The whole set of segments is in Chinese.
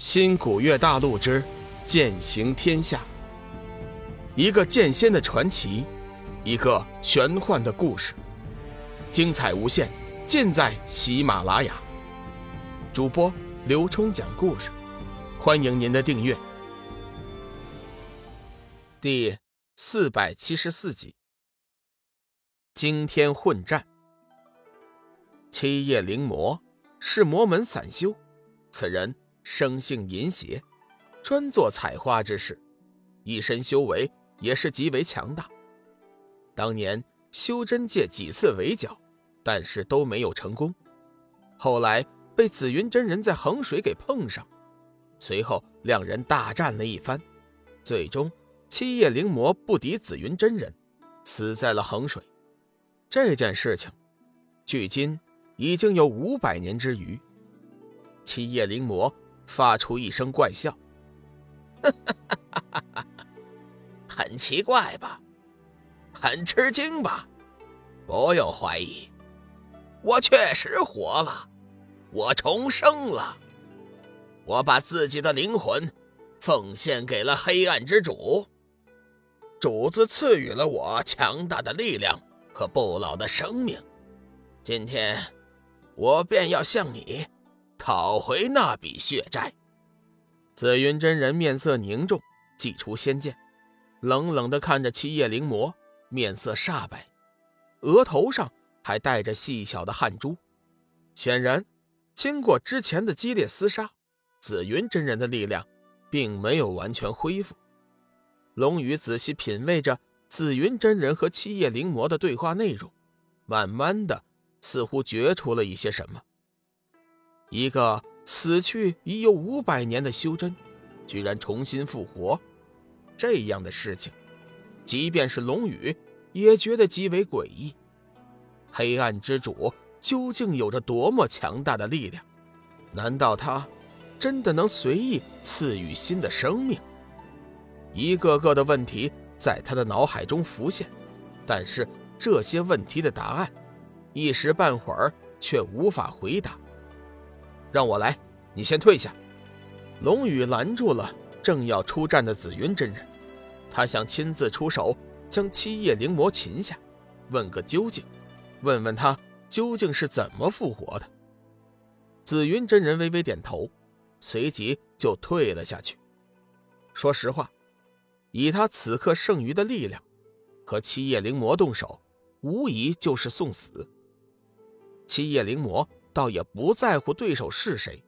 新古月大陆之剑行天下，一个剑仙的传奇，一个玄幻的故事，精彩无限，尽在喜马拉雅。主播刘冲讲故事，欢迎您的订阅。第四百七十四集，惊天混战。七叶灵魔是魔门散修，此人。生性淫邪，专做采花之事，一身修为也是极为强大。当年修真界几次围剿，但是都没有成功。后来被紫云真人在衡水给碰上，随后两人大战了一番，最终七叶灵魔不敌紫云真人，死在了衡水。这件事情，距今已经有五百年之余。七叶灵魔。发出一声怪笑，很奇怪吧？很吃惊吧？不用怀疑，我确实活了，我重生了，我把自己的灵魂奉献给了黑暗之主，主子赐予了我强大的力量和不老的生命，今天我便要向你。讨回那笔血债。紫云真人面色凝重，祭出仙剑，冷冷的看着七叶灵魔，面色煞白，额头上还带着细小的汗珠。显然，经过之前的激烈厮杀，紫云真人的力量并没有完全恢复。龙宇仔细品味着紫云真人和七叶灵魔的对话内容，慢慢的，似乎觉出了一些什么。一个死去已有五百年的修真，居然重新复活，这样的事情，即便是龙宇也觉得极为诡异。黑暗之主究竟有着多么强大的力量？难道他真的能随意赐予新的生命？一个个的问题在他的脑海中浮现，但是这些问题的答案，一时半会儿却无法回答。让我来，你先退下。龙宇拦住了正要出战的紫云真人，他想亲自出手将七叶灵魔擒下，问个究竟，问问他究竟是怎么复活的。紫云真人微微点头，随即就退了下去。说实话，以他此刻剩余的力量，和七叶灵魔动手，无疑就是送死。七叶灵魔。倒也不在乎对手是谁，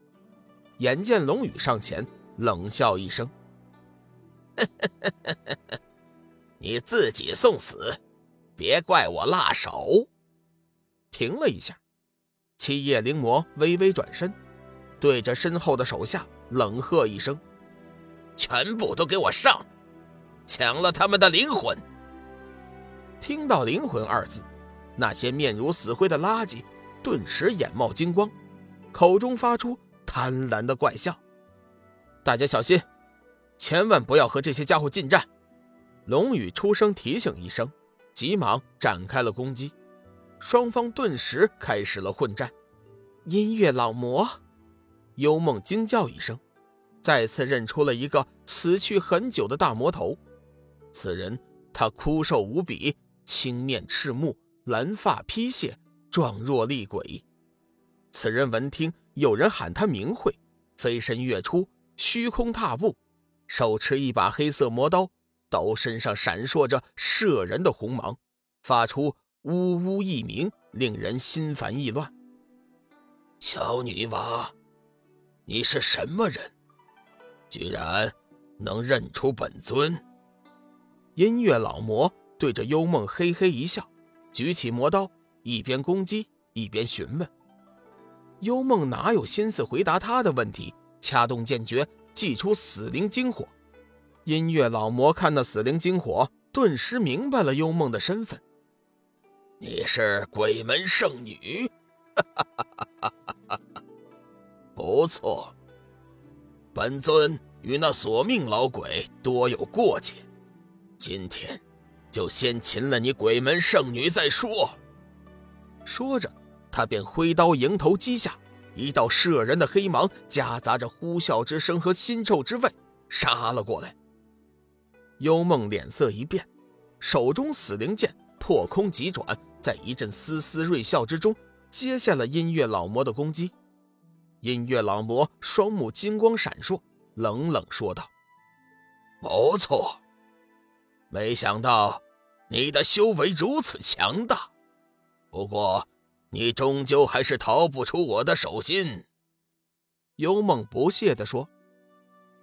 眼见龙宇上前，冷笑一声：“你自己送死，别怪我辣手。”停了一下，七叶灵魔微微转身，对着身后的手下冷喝一声：“全部都给我上，抢了他们的灵魂！”听到“灵魂”二字，那些面如死灰的垃圾。顿时眼冒金光，口中发出贪婪的怪笑。大家小心，千万不要和这些家伙近战。龙宇出声提醒一声，急忙展开了攻击。双方顿时开始了混战。音乐老魔，幽梦惊叫一声，再次认出了一个死去很久的大魔头。此人他枯瘦无比，青面赤目，蓝发披泻。状若厉鬼，此人闻听有人喊他名讳，飞身跃出，虚空踏步，手持一把黑色魔刀，刀身上闪烁着摄人的红芒，发出呜呜一鸣，令人心烦意乱。小女娃，你是什么人？居然能认出本尊？音乐老魔对着幽梦嘿嘿一笑，举起魔刀。一边攻击一边询问，幽梦哪有心思回答他的问题？掐动剑诀，祭出死灵精火。音乐老魔看那死灵精火，顿时明白了幽梦的身份。你是鬼门圣女，不错。本尊与那索命老鬼多有过节，今天就先擒了你鬼门圣女再说。说着，他便挥刀迎头击下，一道摄人的黑芒夹杂着呼啸之声和腥臭之味杀了过来。幽梦脸色一变，手中死灵剑破空急转，在一阵丝丝锐笑之中接下了音乐老魔的攻击。音乐老魔双目金光闪烁，冷冷说道：“不错，没想到你的修为如此强大。不过……”你终究还是逃不出我的手心。”幽梦不屑地说，“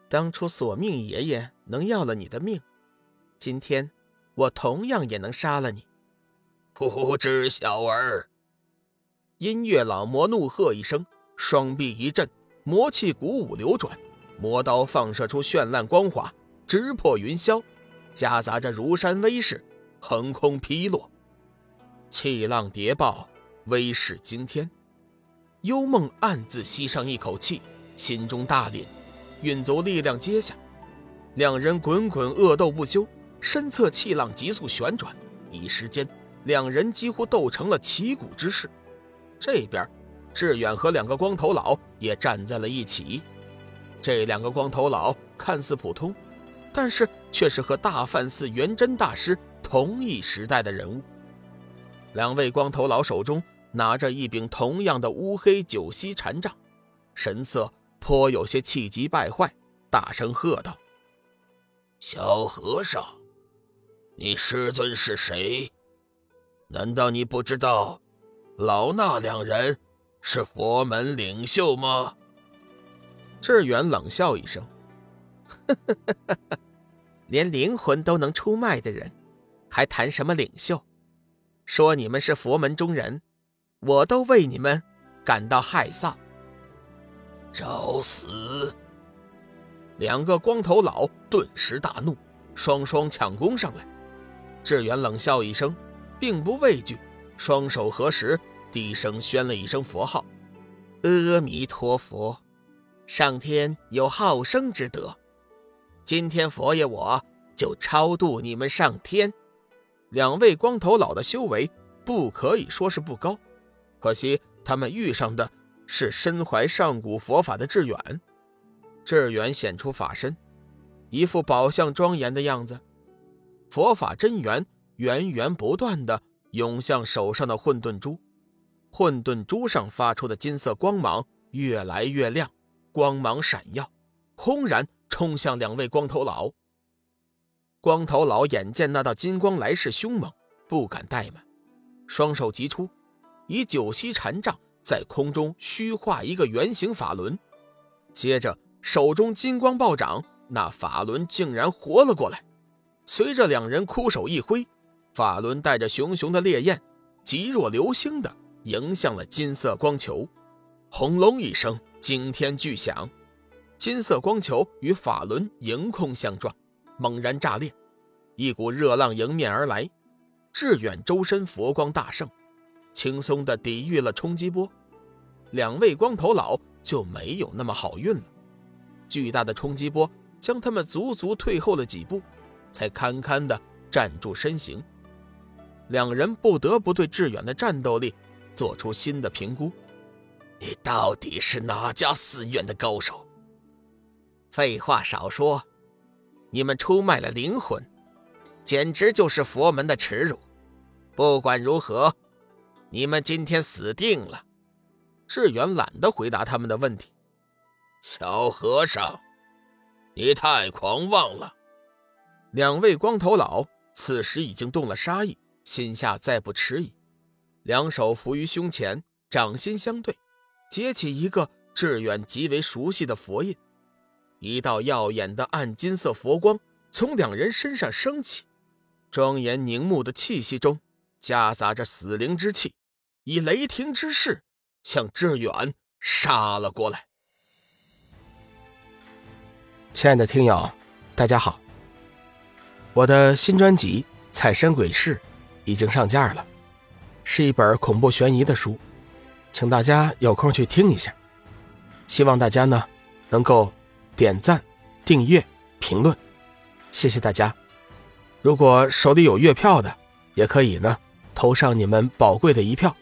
当初索命爷爷能要了你的命，今天我同样也能杀了你。”不知小儿！音乐老魔怒喝一声，双臂一震，魔气鼓舞流转，魔刀放射出绚烂光华，直破云霄，夹杂着如山威势，横空劈落，气浪叠爆。威势惊天，幽梦暗自吸上一口气，心中大凛，运足力量接下。两人滚滚恶斗不休，身侧气浪急速旋转，一时间，两人几乎斗成了旗鼓之势。这边，志远和两个光头佬也站在了一起。这两个光头佬看似普通，但是却是和大梵寺元真大师同一时代的人物。两位光头佬手中。拿着一柄同样的乌黑九溪禅杖，神色颇有些气急败坏，大声喝道：“小和尚，你师尊是谁？难道你不知道，老衲两人是佛门领袖吗？”志远冷笑一声：“连灵魂都能出卖的人，还谈什么领袖？说你们是佛门中人。”我都为你们感到害臊。找死！两个光头佬顿时大怒，双双抢攻上来。志远冷笑一声，并不畏惧，双手合十，低声宣了一声佛号：“阿弥陀佛，上天有好生之德，今天佛爷我就超度你们上天。”两位光头佬的修为不可以说是不高。可惜他们遇上的是身怀上古佛法的志远。志远显出法身，一副宝相庄严的样子。佛法真元源源不断的涌向手上的混沌珠，混沌珠上发出的金色光芒越来越亮，光芒闪耀，轰然冲向两位光头佬。光头佬眼见那道金光来势凶猛，不敢怠慢，双手急出。以九溪禅杖在空中虚化一个圆形法轮，接着手中金光暴涨，那法轮竟然活了过来。随着两人枯手一挥，法轮带着熊熊的烈焰，急若流星的迎向了金色光球。轰隆一声惊天巨响，金色光球与法轮迎空相撞，猛然炸裂，一股热浪迎面而来。志远周身佛光大盛。轻松地抵御了冲击波，两位光头佬就没有那么好运了。巨大的冲击波将他们足足退后了几步，才堪堪地站住身形。两人不得不对志远的战斗力做出新的评估：你到底是哪家寺院的高手？废话少说，你们出卖了灵魂，简直就是佛门的耻辱。不管如何。你们今天死定了！志远懒得回答他们的问题。小和尚，你太狂妄了！两位光头佬此时已经动了杀意，心下再不迟疑，两手扶于胸前，掌心相对，结起一个志远极为熟悉的佛印。一道耀眼的暗金色佛光从两人身上升起，庄严凝目的气息中夹杂着死灵之气。以雷霆之势向志远杀了过来。亲爱的听友，大家好，我的新专辑《彩身鬼事》已经上架了，是一本恐怖悬疑的书，请大家有空去听一下。希望大家呢能够点赞、订阅、评论，谢谢大家。如果手里有月票的，也可以呢投上你们宝贵的一票。